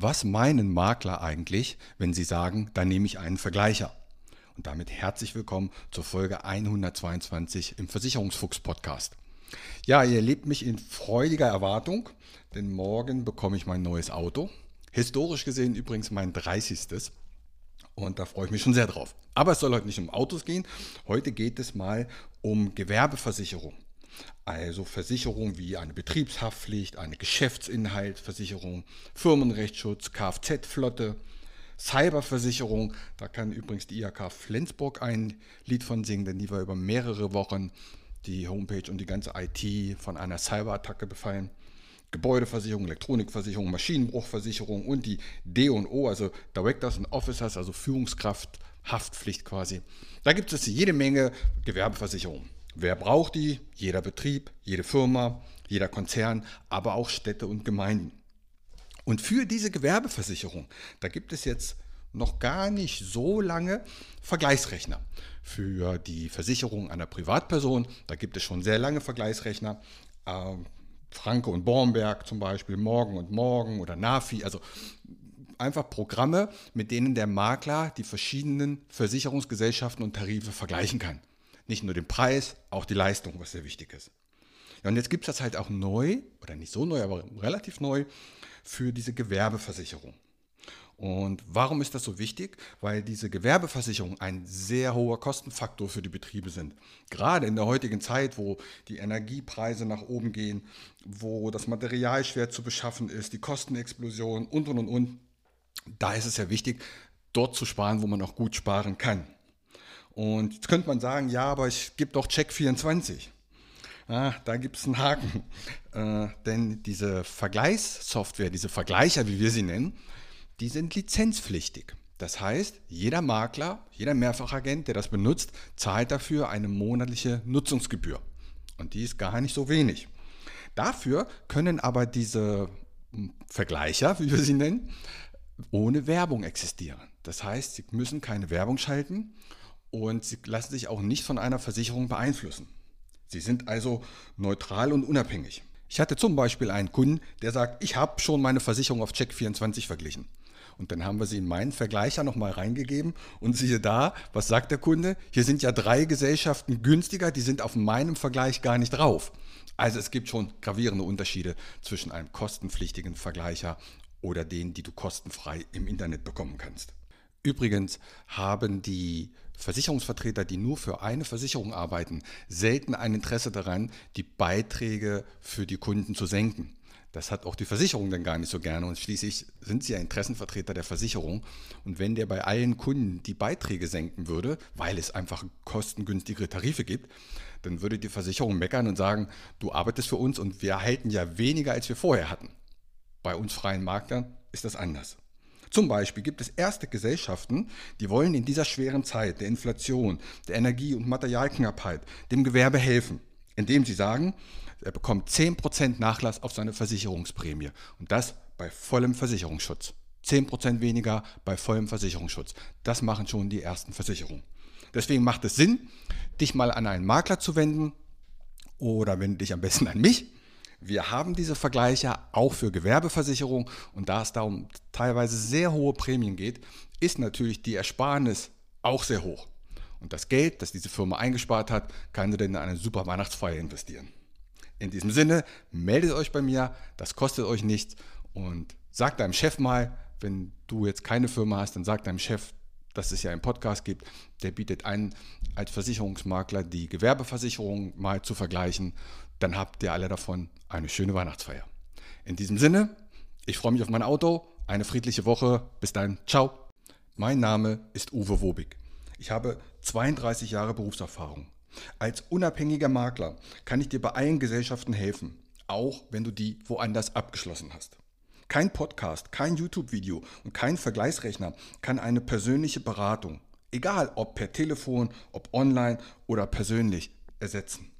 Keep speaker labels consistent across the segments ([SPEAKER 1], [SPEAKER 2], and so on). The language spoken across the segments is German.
[SPEAKER 1] Was meinen Makler eigentlich, wenn sie sagen, da nehme ich einen Vergleicher? Und damit herzlich willkommen zur Folge 122 im Versicherungsfuchs Podcast. Ja, ihr erlebt mich in freudiger Erwartung, denn morgen bekomme ich mein neues Auto. Historisch gesehen übrigens mein 30. Und da freue ich mich schon sehr drauf. Aber es soll heute nicht um Autos gehen. Heute geht es mal um Gewerbeversicherung. Also Versicherungen wie eine Betriebshaftpflicht, eine Geschäftsinhaltsversicherung, Firmenrechtsschutz, Kfz-Flotte, Cyberversicherung. Da kann übrigens die IHK Flensburg ein Lied von singen, denn die war über mehrere Wochen die Homepage und die ganze IT von einer Cyberattacke befallen. Gebäudeversicherung, Elektronikversicherung, Maschinenbruchversicherung und die D&O, also Directors and Officers, also Führungskraft, Haftpflicht quasi. Da gibt es jede Menge Gewerbeversicherungen. Wer braucht die? Jeder Betrieb, jede Firma, jeder Konzern, aber auch Städte und Gemeinden. Und für diese Gewerbeversicherung, da gibt es jetzt noch gar nicht so lange Vergleichsrechner. Für die Versicherung einer Privatperson, da gibt es schon sehr lange Vergleichsrechner. Äh, Franke und Bornberg zum Beispiel, Morgen und Morgen oder Nafi, also einfach Programme, mit denen der Makler die verschiedenen Versicherungsgesellschaften und Tarife vergleichen kann. Nicht nur den Preis, auch die Leistung, was sehr wichtig ist. Ja, und jetzt gibt es das halt auch neu, oder nicht so neu, aber relativ neu, für diese Gewerbeversicherung. Und warum ist das so wichtig? Weil diese Gewerbeversicherungen ein sehr hoher Kostenfaktor für die Betriebe sind. Gerade in der heutigen Zeit, wo die Energiepreise nach oben gehen, wo das Material schwer zu beschaffen ist, die Kostenexplosion und, und, und, und. Da ist es ja wichtig, dort zu sparen, wo man auch gut sparen kann. Und jetzt könnte man sagen, ja, aber ich gebe doch Check 24. Ah, da gibt es einen Haken. Äh, denn diese Vergleichssoftware, diese Vergleicher, wie wir sie nennen, die sind lizenzpflichtig. Das heißt, jeder Makler, jeder Mehrfachagent, der das benutzt, zahlt dafür eine monatliche Nutzungsgebühr. Und die ist gar nicht so wenig. Dafür können aber diese hm, Vergleicher, wie wir sie nennen, ohne Werbung existieren. Das heißt, sie müssen keine Werbung schalten und sie lassen sich auch nicht von einer Versicherung beeinflussen. Sie sind also neutral und unabhängig. Ich hatte zum Beispiel einen Kunden, der sagt, ich habe schon meine Versicherung auf Check24 verglichen. Und dann haben wir sie in meinen Vergleicher nochmal reingegeben und siehe da, was sagt der Kunde? Hier sind ja drei Gesellschaften günstiger, die sind auf meinem Vergleich gar nicht drauf. Also es gibt schon gravierende Unterschiede zwischen einem kostenpflichtigen Vergleicher oder denen, die du kostenfrei im Internet bekommen kannst. Übrigens haben die Versicherungsvertreter, die nur für eine Versicherung arbeiten, selten ein Interesse daran, die Beiträge für die Kunden zu senken. Das hat auch die Versicherung dann gar nicht so gerne und schließlich sind sie ja Interessenvertreter der Versicherung. Und wenn der bei allen Kunden die Beiträge senken würde, weil es einfach kostengünstigere Tarife gibt, dann würde die Versicherung meckern und sagen, du arbeitest für uns und wir erhalten ja weniger, als wir vorher hatten. Bei uns freien Marktern ist das anders. Zum Beispiel gibt es erste Gesellschaften, die wollen in dieser schweren Zeit der Inflation, der Energie- und Materialknappheit dem Gewerbe helfen, indem sie sagen, er bekommt 10% Nachlass auf seine Versicherungsprämie und das bei vollem Versicherungsschutz. 10% weniger bei vollem Versicherungsschutz. Das machen schon die ersten Versicherungen. Deswegen macht es Sinn, dich mal an einen Makler zu wenden oder wende dich am besten an mich wir haben diese Vergleiche auch für Gewerbeversicherung und da es darum teilweise sehr hohe Prämien geht, ist natürlich die Ersparnis auch sehr hoch. Und das Geld, das diese Firma eingespart hat, kann sie dann in eine super Weihnachtsfeier investieren. In diesem Sinne, meldet euch bei mir, das kostet euch nichts und sagt deinem Chef mal, wenn du jetzt keine Firma hast, dann sagt deinem Chef, dass es ja einen Podcast gibt, der bietet an, als Versicherungsmakler die Gewerbeversicherung mal zu vergleichen. Dann habt ihr alle davon eine schöne Weihnachtsfeier. In diesem Sinne, ich freue mich auf mein Auto. Eine friedliche Woche. Bis dann. Ciao. Mein Name ist Uwe Wobig. Ich habe 32 Jahre Berufserfahrung. Als unabhängiger Makler kann ich dir bei allen Gesellschaften helfen, auch wenn du die woanders abgeschlossen hast. Kein Podcast, kein YouTube-Video und kein Vergleichsrechner kann eine persönliche Beratung, egal ob per Telefon, ob online oder persönlich, ersetzen.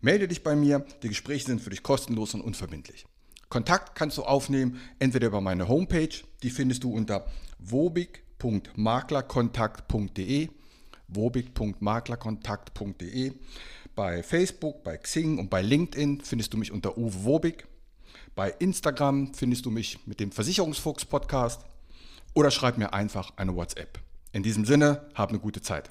[SPEAKER 1] Melde dich bei mir, die Gespräche sind für dich kostenlos und unverbindlich. Kontakt kannst du aufnehmen, entweder über meine Homepage, die findest du unter wobig.maklerkontakt.de, wobig.maklerkontakt.de. Bei Facebook, bei Xing und bei LinkedIn findest du mich unter Uwe Wobig. Bei Instagram findest du mich mit dem Versicherungsfuchs Podcast oder schreib mir einfach eine WhatsApp. In diesem Sinne, hab eine gute Zeit.